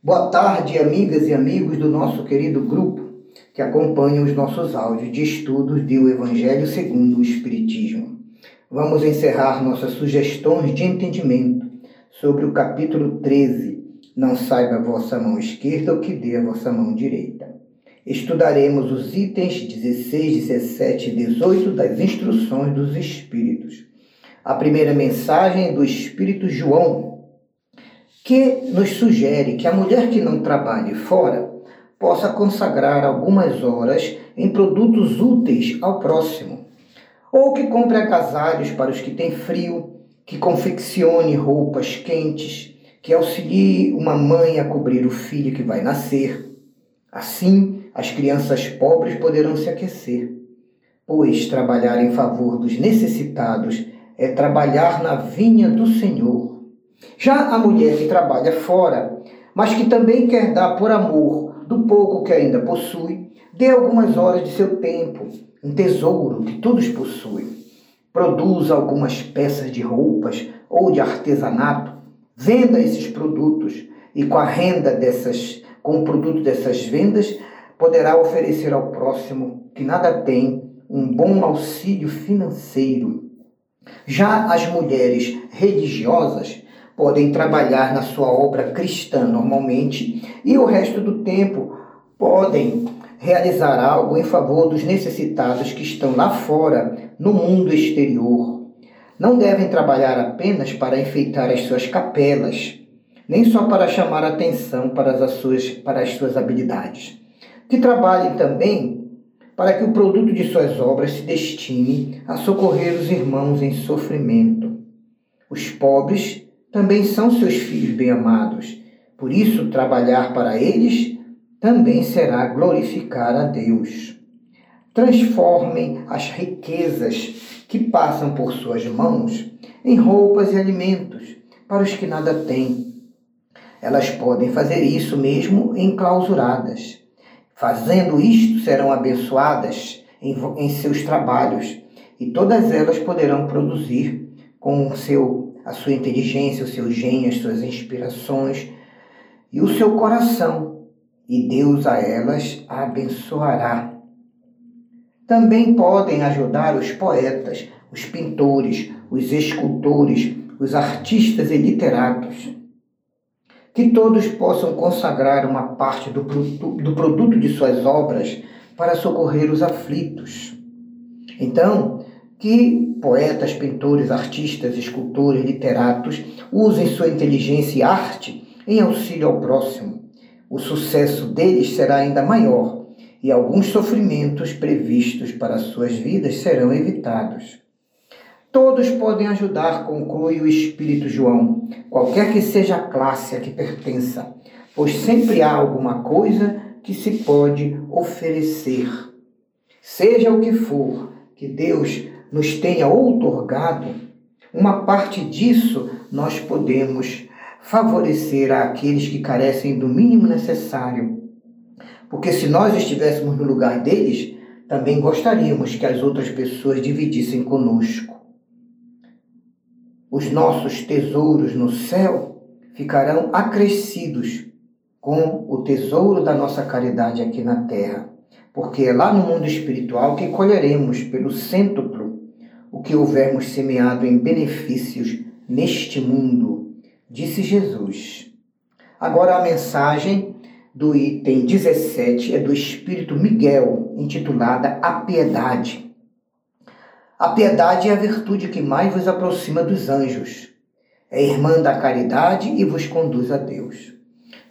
Boa tarde, amigas e amigos do nosso querido grupo que acompanham os nossos áudios de estudos do Evangelho segundo o Espiritismo. Vamos encerrar nossas sugestões de entendimento sobre o capítulo 13. Não saiba a vossa mão esquerda o que dê a vossa mão direita. Estudaremos os itens 16, 17 e 18 das instruções dos Espíritos. A primeira mensagem é do Espírito João, que nos sugere que a mulher que não trabalhe fora possa consagrar algumas horas em produtos úteis ao próximo, ou que compre agasalhos para os que têm frio, que confeccione roupas quentes, que auxilie uma mãe a cobrir o filho que vai nascer. Assim, as crianças pobres poderão se aquecer, pois trabalhar em favor dos necessitados é trabalhar na vinha do Senhor já a mulher que trabalha fora, mas que também quer dar por amor do pouco que ainda possui, dê algumas horas de seu tempo, um tesouro que todos possuem. Produza algumas peças de roupas ou de artesanato, venda esses produtos e com a renda dessas, com o produto dessas vendas, poderá oferecer ao próximo que nada tem um bom auxílio financeiro. Já as mulheres religiosas podem trabalhar na sua obra cristã normalmente e o resto do tempo podem realizar algo em favor dos necessitados que estão lá fora, no mundo exterior. Não devem trabalhar apenas para enfeitar as suas capelas, nem só para chamar atenção para as suas, para as suas habilidades. Que trabalhem também para que o produto de suas obras se destine a socorrer os irmãos em sofrimento. Os pobres também são seus filhos bem-amados. Por isso, trabalhar para eles também será glorificar a Deus. Transformem as riquezas que passam por suas mãos em roupas e alimentos para os que nada têm. Elas podem fazer isso mesmo enclausuradas. Fazendo isto, serão abençoadas em, em seus trabalhos e todas elas poderão produzir com o seu a sua inteligência, o seu gênio, as suas inspirações e o seu coração, e Deus a elas abençoará. Também podem ajudar os poetas, os pintores, os escultores, os artistas e literatos. Que todos possam consagrar uma parte do, do produto de suas obras para socorrer os aflitos. Então, que poetas, pintores, artistas, escultores, literatos usem sua inteligência e arte em auxílio ao próximo. O sucesso deles será ainda maior e alguns sofrimentos previstos para suas vidas serão evitados. Todos podem ajudar, conclui o Espírito João, qualquer que seja a classe a que pertença, pois sempre há alguma coisa que se pode oferecer. Seja o que for que Deus nos tenha outorgado, uma parte disso nós podemos favorecer àqueles que carecem do mínimo necessário. Porque se nós estivéssemos no lugar deles, também gostaríamos que as outras pessoas dividissem conosco. Os nossos tesouros no céu ficarão acrescidos com o tesouro da nossa caridade aqui na terra, porque é lá no mundo espiritual que colheremos pelo cêntuplo o que houvermos semeado em benefícios neste mundo, disse Jesus. Agora a mensagem do item 17 é do Espírito Miguel, intitulada A Piedade. A piedade é a virtude que mais vos aproxima dos anjos. É irmã da caridade e vos conduz a Deus.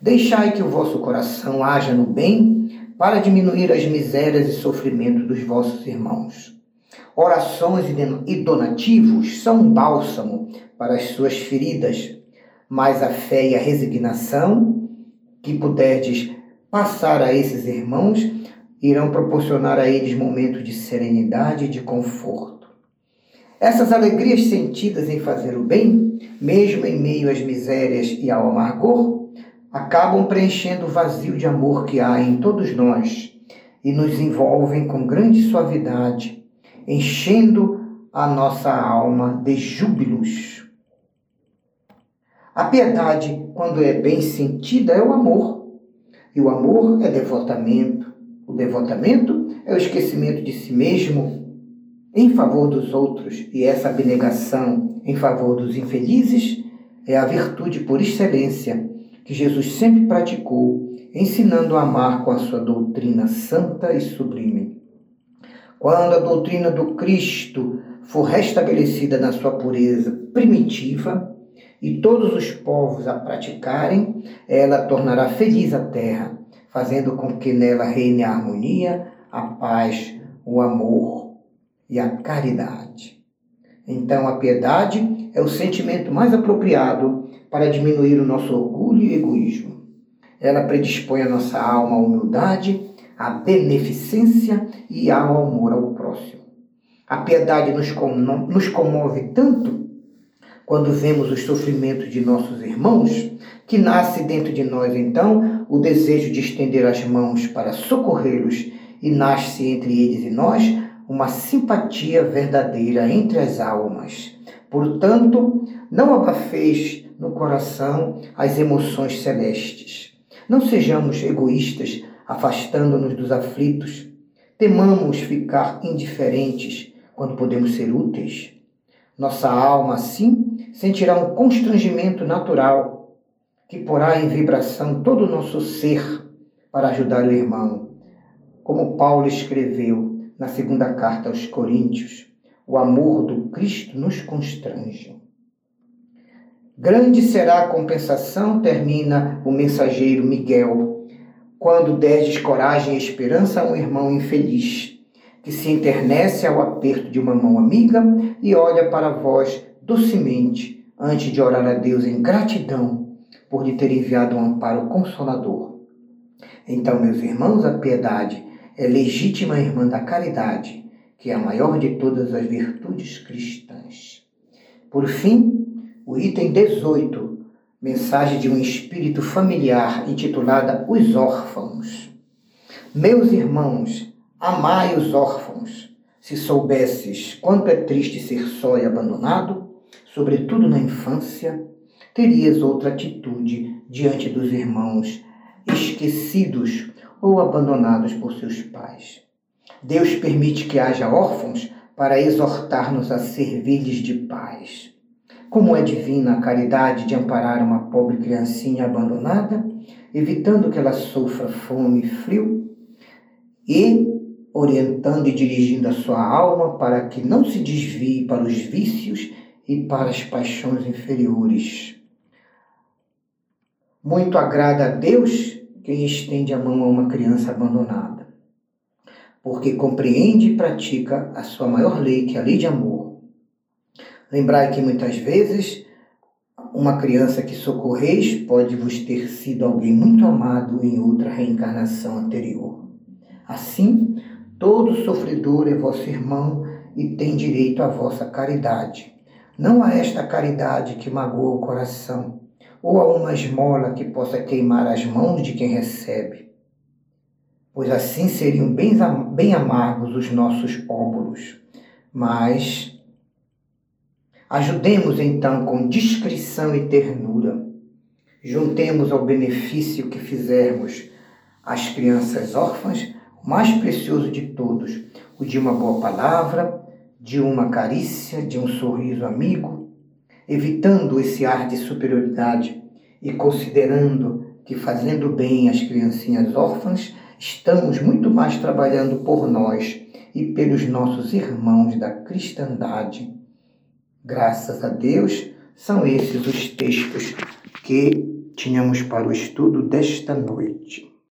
Deixai que o vosso coração haja no bem para diminuir as misérias e sofrimentos dos vossos irmãos. Orações e donativos são um bálsamo para as suas feridas, mas a fé e a resignação que puderdes passar a esses irmãos irão proporcionar a eles momentos de serenidade e de conforto. Essas alegrias sentidas em fazer o bem, mesmo em meio às misérias e ao amargor, acabam preenchendo o vazio de amor que há em todos nós e nos envolvem com grande suavidade enchendo a nossa alma de júbilos. A piedade, quando é bem sentida, é o amor. E o amor é devotamento. O devotamento é o esquecimento de si mesmo em favor dos outros. E essa abnegação em favor dos infelizes é a virtude por excelência que Jesus sempre praticou, ensinando a amar com a sua doutrina santa e sublime. Quando a doutrina do Cristo for restabelecida na sua pureza primitiva, e todos os povos a praticarem, ela tornará feliz a terra, fazendo com que nela reine a harmonia, a paz, o amor e a caridade. Então, a piedade é o sentimento mais apropriado para diminuir o nosso orgulho e egoísmo. Ela predispõe a nossa alma à humildade, à beneficência e ao amor ao próximo. A piedade nos, comove tanto quando vemos os sofrimentos de nossos irmãos, que nasce dentro de nós então o desejo de estender as mãos para socorrê-los e nasce entre eles e nós uma simpatia verdadeira entre as almas. Portanto, não abafeis no coração as emoções celestes. Não sejamos egoístas, afastando-nos dos aflitos. Temamos ficar indiferentes quando podemos ser úteis. Nossa alma, assim, sentirá um constrangimento natural que porá em vibração todo o nosso ser para ajudar o irmão. Como Paulo escreveu na segunda carta aos Coríntios, o amor do Cristo nos constrange. Grande será a compensação, termina o mensageiro Miguel, quando deres coragem e esperança a um irmão infeliz que se internece ao aperto de uma mão amiga e olha para vós docemente antes de orar a Deus em gratidão por lhe ter enviado um amparo consolador. Então, meus irmãos, a piedade é legítima irmã da caridade, que é a maior de todas as virtudes cristãs. Por fim, o item 18, mensagem de um espírito familiar intitulada Os Órfãos. Meus irmãos, Amai os órfãos. Se soubesses quanto é triste ser só e abandonado, sobretudo na infância, terias outra atitude diante dos irmãos esquecidos ou abandonados por seus pais. Deus permite que haja órfãos para exortar-nos a servir-lhes de paz. Como é divina a caridade de amparar uma pobre criancinha abandonada, evitando que ela sofra fome e frio, e orientando e dirigindo a sua alma para que não se desvie para os vícios e para as paixões inferiores. Muito agrada a Deus quem estende a mão a uma criança abandonada, porque compreende e pratica a sua maior lei, que é a lei de amor. Lembrai que muitas vezes uma criança que socorreis pode vos ter sido alguém muito amado em outra reencarnação anterior. Assim, Todo sofredor é vosso irmão e tem direito à vossa caridade. Não a esta caridade que magoa o coração, ou a uma esmola que possa queimar as mãos de quem recebe. Pois assim seriam bem, bem amargos os nossos óbolos. Mas ajudemos então com discrição e ternura. Juntemos ao benefício que fizermos às crianças órfãs mais precioso de todos, o de uma boa palavra, de uma carícia, de um sorriso amigo, evitando esse ar de superioridade e considerando que fazendo bem às criancinhas órfãs, estamos muito mais trabalhando por nós e pelos nossos irmãos da cristandade. Graças a Deus, são esses os textos que tínhamos para o estudo desta noite.